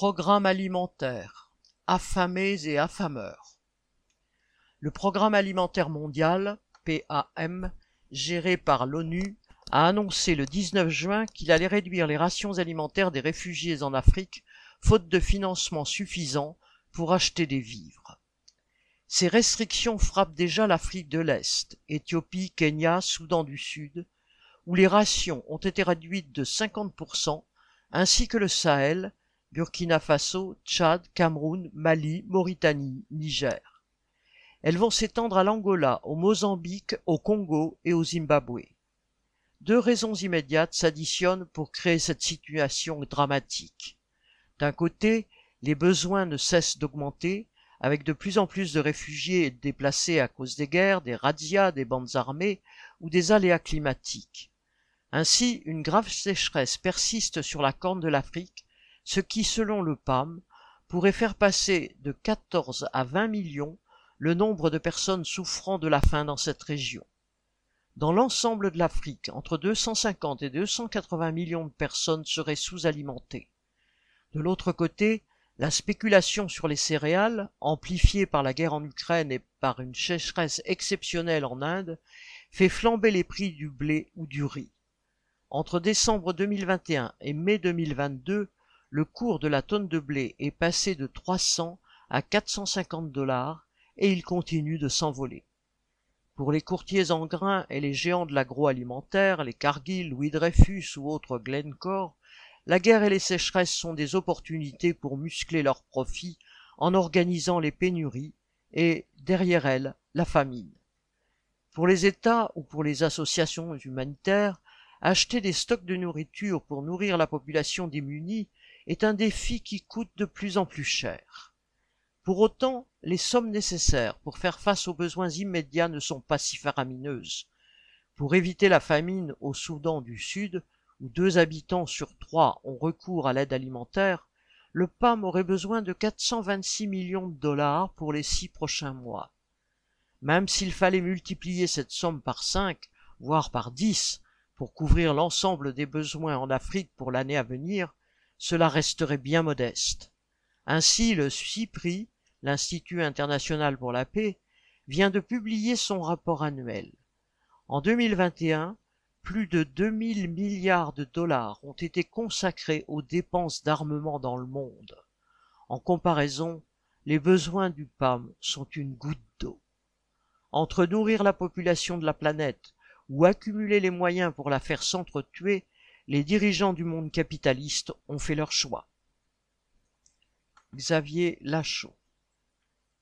Programme alimentaire. Affamés et affameurs. Le Programme alimentaire mondial, PAM, géré par l'ONU, a annoncé le 19 juin qu'il allait réduire les rations alimentaires des réfugiés en Afrique, faute de financement suffisant pour acheter des vivres. Ces restrictions frappent déjà l'Afrique de l'Est, Éthiopie, Kenya, Soudan du Sud, où les rations ont été réduites de 50%, ainsi que le Sahel, Burkina Faso, Tchad, Cameroun, Mali, Mauritanie, Niger. Elles vont s'étendre à l'Angola, au Mozambique, au Congo et au Zimbabwe. Deux raisons immédiates s'additionnent pour créer cette situation dramatique. D'un côté, les besoins ne cessent d'augmenter, avec de plus en plus de réfugiés déplacés à cause des guerres, des razzias, des bandes armées ou des aléas climatiques. Ainsi, une grave sécheresse persiste sur la corne de l'Afrique ce qui, selon le PAM, pourrait faire passer de 14 à 20 millions le nombre de personnes souffrant de la faim dans cette région. Dans l'ensemble de l'Afrique, entre 250 et 280 millions de personnes seraient sous-alimentées. De l'autre côté, la spéculation sur les céréales, amplifiée par la guerre en Ukraine et par une sécheresse exceptionnelle en Inde, fait flamber les prix du blé ou du riz. Entre décembre 2021 et mai 2022, le cours de la tonne de blé est passé de 300 à 450 dollars et il continue de s'envoler. Pour les courtiers en grains et les géants de l'agroalimentaire, les Cargill, Louis Dreyfus ou autres Glencore, la guerre et les sécheresses sont des opportunités pour muscler leurs profits en organisant les pénuries et, derrière elles, la famine. Pour les États ou pour les associations humanitaires, acheter des stocks de nourriture pour nourrir la population démunie est un défi qui coûte de plus en plus cher. Pour autant, les sommes nécessaires pour faire face aux besoins immédiats ne sont pas si faramineuses. Pour éviter la famine au Soudan du Sud, où deux habitants sur trois ont recours à l'aide alimentaire, le PAM aurait besoin de 426 millions de dollars pour les six prochains mois. Même s'il fallait multiplier cette somme par cinq, voire par dix, pour couvrir l'ensemble des besoins en Afrique pour l'année à venir, cela resterait bien modeste. Ainsi, le CIPRI, l'Institut international pour la paix, vient de publier son rapport annuel. En 2021, plus de 2000 milliards de dollars ont été consacrés aux dépenses d'armement dans le monde. En comparaison, les besoins du PAM sont une goutte d'eau. Entre nourrir la population de la planète ou accumuler les moyens pour la faire s'entretuer, les dirigeants du monde capitaliste ont fait leur choix. Xavier Lachaud